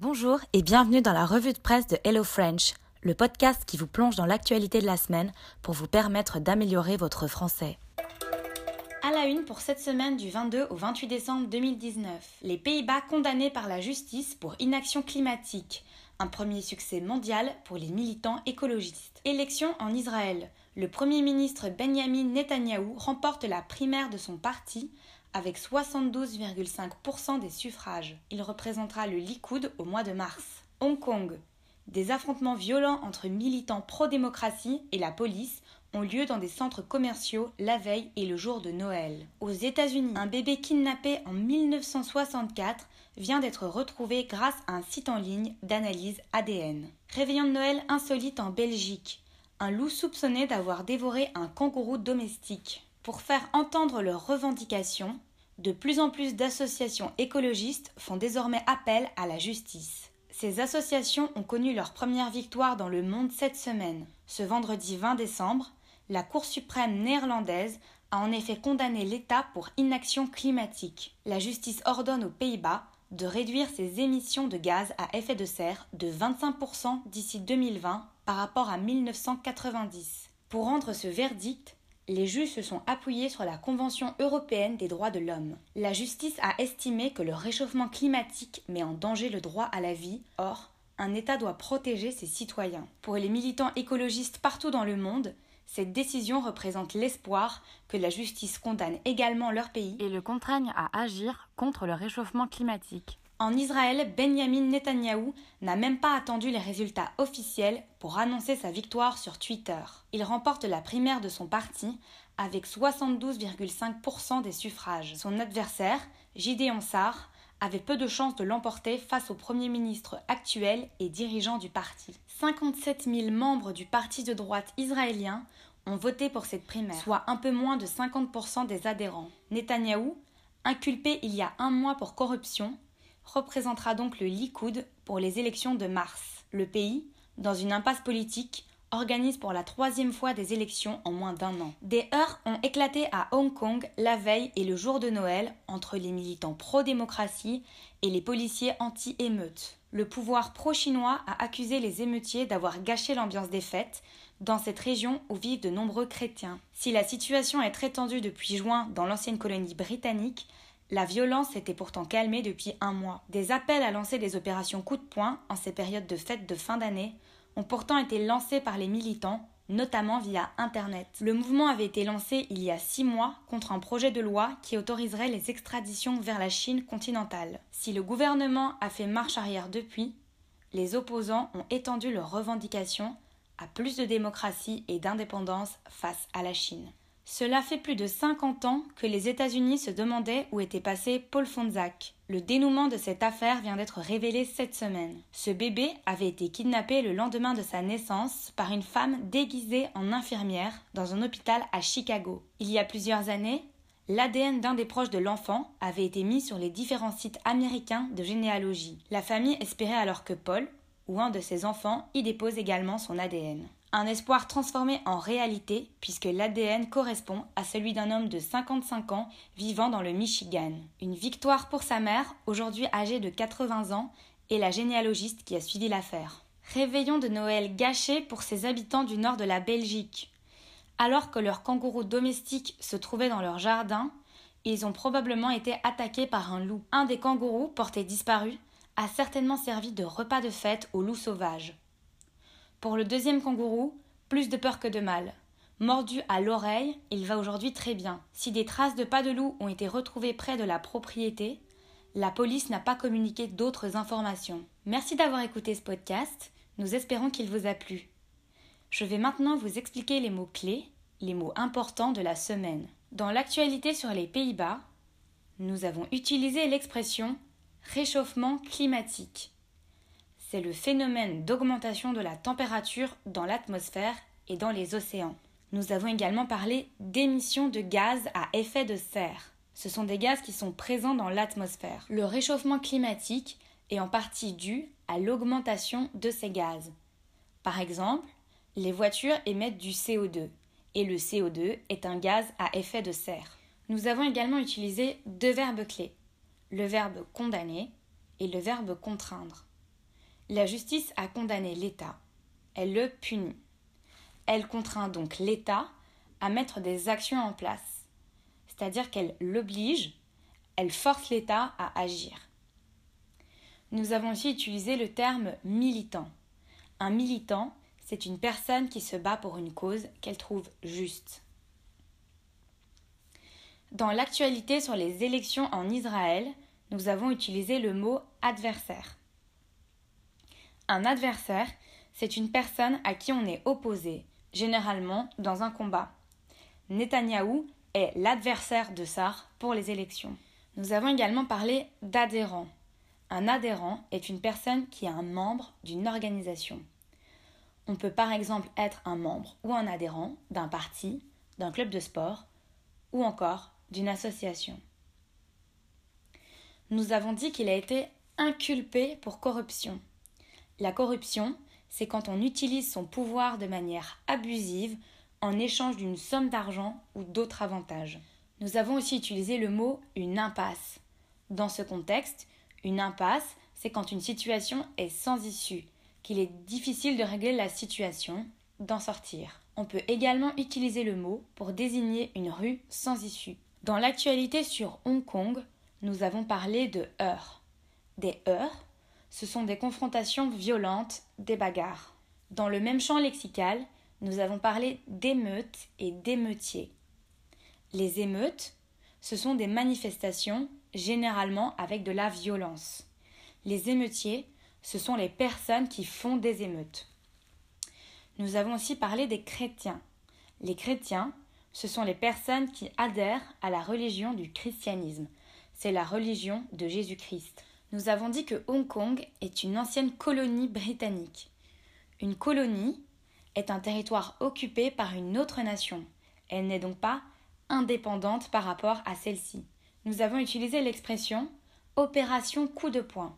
Bonjour et bienvenue dans la revue de presse de Hello French, le podcast qui vous plonge dans l'actualité de la semaine pour vous permettre d'améliorer votre français. À la une pour cette semaine du 22 au 28 décembre 2019, les Pays-Bas condamnés par la justice pour inaction climatique, un premier succès mondial pour les militants écologistes. Élection en Israël. Le Premier ministre Benjamin Netanyahou remporte la primaire de son parti avec 72,5% des suffrages. Il représentera le Likoud au mois de mars. Hong Kong. Des affrontements violents entre militants pro-démocratie et la police ont lieu dans des centres commerciaux la veille et le jour de Noël. Aux États-Unis, un bébé kidnappé en 1964 vient d'être retrouvé grâce à un site en ligne d'analyse ADN. Réveillon de Noël insolite en Belgique. Un loup soupçonné d'avoir dévoré un kangourou domestique. Pour faire entendre leurs revendications, de plus en plus d'associations écologistes font désormais appel à la justice. Ces associations ont connu leur première victoire dans le monde cette semaine. Ce vendredi 20 décembre, la Cour suprême néerlandaise a en effet condamné l'État pour inaction climatique. La justice ordonne aux Pays-Bas de réduire ses émissions de gaz à effet de serre de 25% d'ici 2020 par rapport à 1990. Pour rendre ce verdict, les juges se sont appuyés sur la Convention européenne des droits de l'homme. La justice a estimé que le réchauffement climatique met en danger le droit à la vie, or, un État doit protéger ses citoyens. Pour les militants écologistes partout dans le monde, cette décision représente l'espoir que la justice condamne également leur pays et le contraigne à agir contre le réchauffement climatique. En Israël, Benjamin Netanyahou n'a même pas attendu les résultats officiels pour annoncer sa victoire sur Twitter. Il remporte la primaire de son parti avec 72,5% des suffrages. Son adversaire, Gideon Sar, avait peu de chances de l'emporter face au Premier ministre actuel et dirigeant du parti. 57 000 membres du parti de droite israélien ont voté pour cette primaire, soit un peu moins de 50% des adhérents. Netanyahou, inculpé il y a un mois pour corruption, représentera donc le Likoud pour les élections de mars. Le pays, dans une impasse politique, organise pour la troisième fois des élections en moins d'un an. Des heurts ont éclaté à Hong Kong la veille et le jour de Noël entre les militants pro-démocratie et les policiers anti-émeutes. Le pouvoir pro-chinois a accusé les émeutiers d'avoir gâché l'ambiance des fêtes dans cette région où vivent de nombreux chrétiens. Si la situation est très tendue depuis juin dans l'ancienne colonie britannique, la violence s'était pourtant calmée depuis un mois. Des appels à lancer des opérations coup de poing en ces périodes de fêtes de fin d'année ont pourtant été lancés par les militants, notamment via Internet. Le mouvement avait été lancé il y a six mois contre un projet de loi qui autoriserait les extraditions vers la Chine continentale. Si le gouvernement a fait marche arrière depuis, les opposants ont étendu leurs revendications à plus de démocratie et d'indépendance face à la Chine. Cela fait plus de 50 ans que les États-Unis se demandaient où était passé Paul Fonzac. Le dénouement de cette affaire vient d'être révélé cette semaine. Ce bébé avait été kidnappé le lendemain de sa naissance par une femme déguisée en infirmière dans un hôpital à Chicago. Il y a plusieurs années, l'ADN d'un des proches de l'enfant avait été mis sur les différents sites américains de généalogie. La famille espérait alors que Paul, ou un de ses enfants, y dépose également son ADN. Un espoir transformé en réalité puisque l'ADN correspond à celui d'un homme de 55 ans vivant dans le Michigan. Une victoire pour sa mère, aujourd'hui âgée de 80 ans, et la généalogiste qui a suivi l'affaire. Réveillon de Noël gâché pour ses habitants du nord de la Belgique. Alors que leurs kangourous domestiques se trouvaient dans leur jardin, ils ont probablement été attaqués par un loup. Un des kangourous, porté disparu, a certainement servi de repas de fête aux loups sauvages. Pour le deuxième kangourou, plus de peur que de mal. Mordu à l'oreille, il va aujourd'hui très bien. Si des traces de pas de loup ont été retrouvées près de la propriété, la police n'a pas communiqué d'autres informations. Merci d'avoir écouté ce podcast. Nous espérons qu'il vous a plu. Je vais maintenant vous expliquer les mots clés, les mots importants de la semaine. Dans l'actualité sur les Pays-Bas, nous avons utilisé l'expression réchauffement climatique c'est le phénomène d'augmentation de la température dans l'atmosphère et dans les océans. Nous avons également parlé d'émissions de gaz à effet de serre. Ce sont des gaz qui sont présents dans l'atmosphère. Le réchauffement climatique est en partie dû à l'augmentation de ces gaz. Par exemple, les voitures émettent du CO2 et le CO2 est un gaz à effet de serre. Nous avons également utilisé deux verbes clés, le verbe condamner et le verbe contraindre. La justice a condamné l'État. Elle le punit. Elle contraint donc l'État à mettre des actions en place. C'est-à-dire qu'elle l'oblige, elle force l'État à agir. Nous avons aussi utilisé le terme militant. Un militant, c'est une personne qui se bat pour une cause qu'elle trouve juste. Dans l'actualité sur les élections en Israël, nous avons utilisé le mot adversaire. Un adversaire, c'est une personne à qui on est opposé, généralement dans un combat. Netanyahou est l'adversaire de Sar pour les élections. Nous avons également parlé d'adhérent. Un adhérent est une personne qui est un membre d'une organisation. On peut par exemple être un membre ou un adhérent d'un parti, d'un club de sport ou encore d'une association. Nous avons dit qu'il a été inculpé pour corruption. La corruption, c'est quand on utilise son pouvoir de manière abusive en échange d'une somme d'argent ou d'autres avantages. Nous avons aussi utilisé le mot une impasse. Dans ce contexte, une impasse, c'est quand une situation est sans issue, qu'il est difficile de régler la situation, d'en sortir. On peut également utiliser le mot pour désigner une rue sans issue. Dans l'actualité sur Hong Kong, nous avons parlé de heurts. Des heurts, ce sont des confrontations violentes, des bagarres. Dans le même champ lexical, nous avons parlé d'émeutes et d'émeutiers. Les émeutes, ce sont des manifestations, généralement avec de la violence. Les émeutiers, ce sont les personnes qui font des émeutes. Nous avons aussi parlé des chrétiens. Les chrétiens, ce sont les personnes qui adhèrent à la religion du christianisme. C'est la religion de Jésus-Christ nous avons dit que Hong Kong est une ancienne colonie britannique. Une colonie est un territoire occupé par une autre nation. Elle n'est donc pas indépendante par rapport à celle-ci. Nous avons utilisé l'expression opération coup de poing.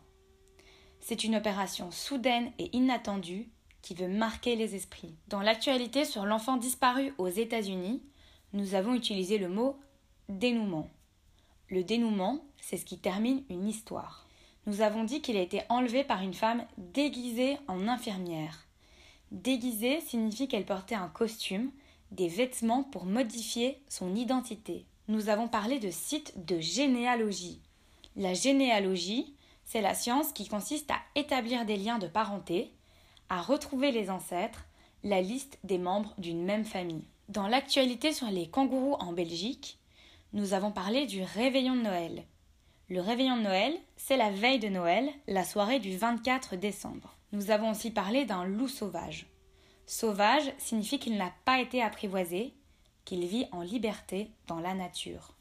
C'est une opération soudaine et inattendue qui veut marquer les esprits. Dans l'actualité sur l'enfant disparu aux États-Unis, nous avons utilisé le mot dénouement. Le dénouement, c'est ce qui termine une histoire nous avons dit qu'il a été enlevé par une femme déguisée en infirmière. Déguisée signifie qu'elle portait un costume, des vêtements pour modifier son identité. Nous avons parlé de site de généalogie. La généalogie, c'est la science qui consiste à établir des liens de parenté, à retrouver les ancêtres, la liste des membres d'une même famille. Dans l'actualité sur les kangourous en Belgique, nous avons parlé du réveillon de Noël. Le réveillon de Noël, c'est la veille de Noël, la soirée du 24 décembre. Nous avons aussi parlé d'un loup sauvage. Sauvage signifie qu'il n'a pas été apprivoisé, qu'il vit en liberté dans la nature.